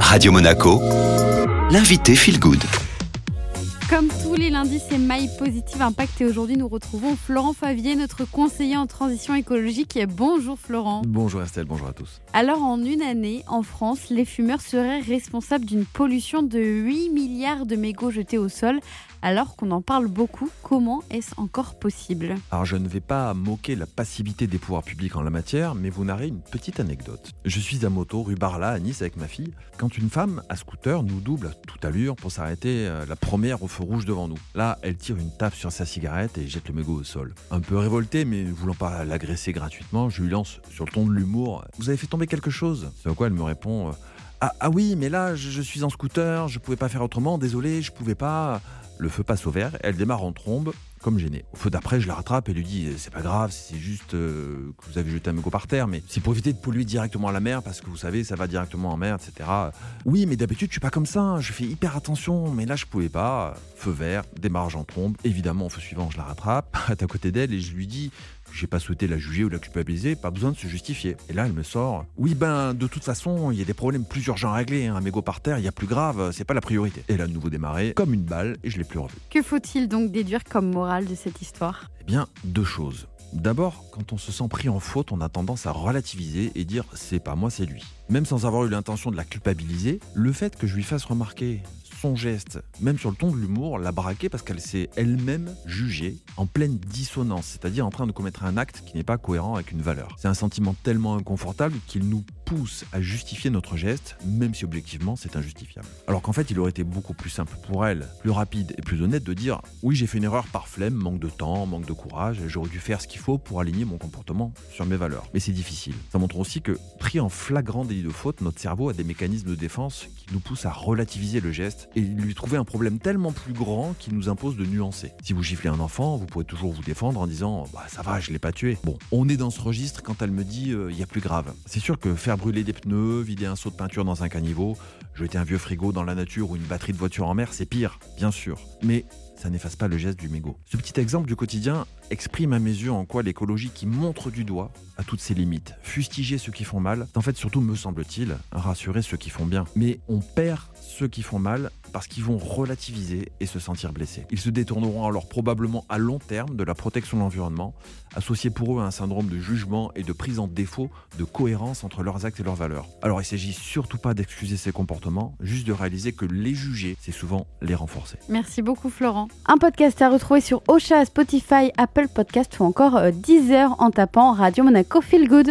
Radio Monaco, l'invité Feel Good. Comme tous les lundis, c'est My Positive Impact et aujourd'hui nous retrouvons Florent Favier, notre conseiller en transition écologique. Bonjour Florent. Bonjour Estelle, bonjour à tous. Alors en une année, en France, les fumeurs seraient responsables d'une pollution de 8 milliards de mégots jetés au sol. Alors qu'on en parle beaucoup, comment est-ce encore possible Alors je ne vais pas moquer la passivité des pouvoirs publics en la matière, mais vous narrer une petite anecdote. Je suis à moto rue Barla à Nice avec ma fille, quand une femme à scooter nous double à toute allure pour s'arrêter euh, la première au feu rouge devant nous. Là, elle tire une tape sur sa cigarette et jette le mégot au sol. Un peu révolté, mais voulant pas l'agresser gratuitement, je lui lance sur le ton de l'humour Vous avez fait tomber quelque chose? C'est à quoi elle me répond ah, ah, oui, mais là, je, suis en scooter, je pouvais pas faire autrement, désolé, je pouvais pas. Le feu passe au vert, elle démarre en trombe, comme gênée. Au feu d'après, je la rattrape et lui dis C'est pas grave, c'est juste euh, que vous avez jeté un mégot par terre, mais c'est pour éviter de polluer directement la mer parce que vous savez, ça va directement en mer, etc. Oui, mais d'habitude, je suis pas comme ça, hein, je fais hyper attention, mais là, je pouvais pas. Feu vert, démarrage en trombe, évidemment, au feu suivant, je la rattrape, à côté d'elle et je lui dis j'ai pas souhaité la juger ou la culpabiliser, pas besoin de se justifier. Et là, elle me sort Oui, ben, de toute façon, il y a des problèmes plus urgents à régler. Hein. Un mégot par terre, il y a plus grave, c'est pas la priorité. Et là, de nouveau démarré, comme une balle, et je l'ai plus revu. Que faut-il donc déduire comme morale de cette histoire? Eh bien, deux choses. D'abord, quand on se sent pris en faute, on a tendance à relativiser et dire c'est pas moi, c'est lui. Même sans avoir eu l'intention de la culpabiliser, le fait que je lui fasse remarquer son geste, même sur le ton de l'humour, l'a braquée parce qu'elle s'est elle-même jugée en pleine dissonance, c'est-à-dire en train de commettre un acte qui n'est pas cohérent avec une valeur. C'est un sentiment tellement inconfortable qu'il nous pousse à justifier notre geste, même si objectivement c'est injustifiable. Alors qu'en fait, il aurait été beaucoup plus simple pour elle, plus rapide et plus honnête de dire oui, j'ai fait une erreur par flemme, manque de temps, manque de courage, j'aurais dû faire ce qu'il faut pour aligner mon comportement sur mes valeurs. Mais c'est difficile. Ça montre aussi que, pris en flagrant délit de faute, notre cerveau a des mécanismes de défense qui nous poussent à relativiser le geste et lui trouver un problème tellement plus grand qu'il nous impose de nuancer. Si vous giflez un enfant, vous pourrez toujours vous défendre en disant bah, ça va, je l'ai pas tué. Bon, on est dans ce registre quand elle me dit euh, il y a plus grave. C'est sûr que faire brûler des pneus, vider un seau de peinture dans un caniveau, jeter un vieux frigo dans la nature ou une batterie de voiture en mer, c'est pire, bien sûr. Mais ça n'efface pas le geste du mégot. Ce petit exemple du quotidien exprime à mes yeux en quoi l'écologie qui montre du doigt a toutes ses limites. Fustiger ceux qui font mal, en fait surtout me semble-t-il, rassurer ceux qui font bien. Mais on perd ceux qui font mal parce qu'ils vont relativiser et se sentir blessés. Ils se détourneront alors probablement à long terme de la protection de l'environnement, associé pour eux à un syndrome de jugement et de prise en défaut de cohérence entre leurs actes et leurs valeurs. Alors il s'agit surtout pas d'excuser ces comportements, juste de réaliser que les juger, c'est souvent les renforcer. Merci beaucoup Florent. Un podcast à retrouver sur Ocha, Spotify, Apple Podcast ou encore euh, Deezer en tapant Radio Monaco Feel Good.